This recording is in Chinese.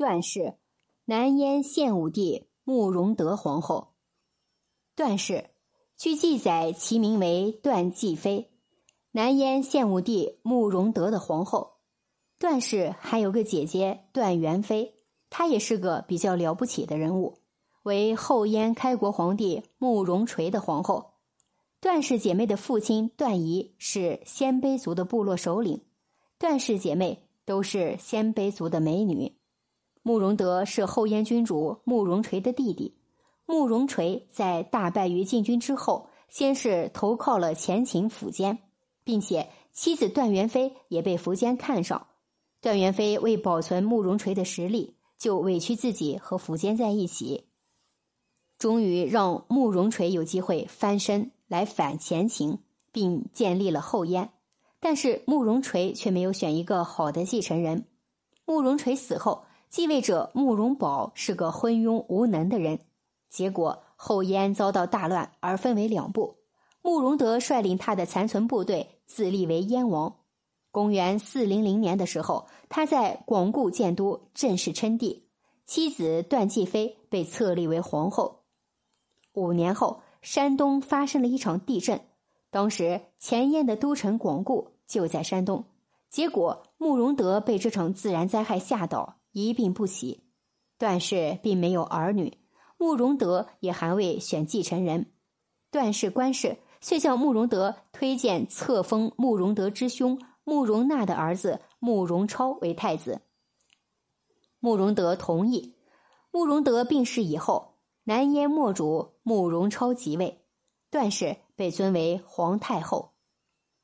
段氏，南燕献武帝慕容德皇后。段氏，据记载，其名为段继妃，南燕献武帝慕容德的皇后。段氏还有个姐姐段元妃，她也是个比较了不起的人物，为后燕开国皇帝慕容垂的皇后。段氏姐妹的父亲段仪是鲜卑族的部落首领，段氏姐妹都是鲜卑族的美女。慕容德是后燕君主慕容垂的弟弟。慕容垂在大败于晋军之后，先是投靠了前秦苻坚，并且妻子段元妃也被苻坚看上。段元妃为保存慕容垂的实力，就委屈自己和苻坚在一起，终于让慕容垂有机会翻身来反前秦，并建立了后燕。但是慕容垂却没有选一个好的继承人。慕容垂死后，继位者慕容宝是个昏庸无能的人，结果后燕遭到大乱而分为两部。慕容德率领他的残存部队自立为燕王。公元四零零年的时候，他在广固建都，正式称帝。妻子段继妃被册立为皇后。五年后，山东发生了一场地震，当时前燕的都城广固就在山东。结果慕容德被这场自然灾害吓倒，一病不起。段氏并没有儿女，慕容德也还未选继承人。段氏官氏遂向慕容德推荐册封慕容德之兄。慕容纳的儿子慕容超为太子，慕容德同意。慕容德病逝以后，南燕末主慕容超即位，段氏被尊为皇太后。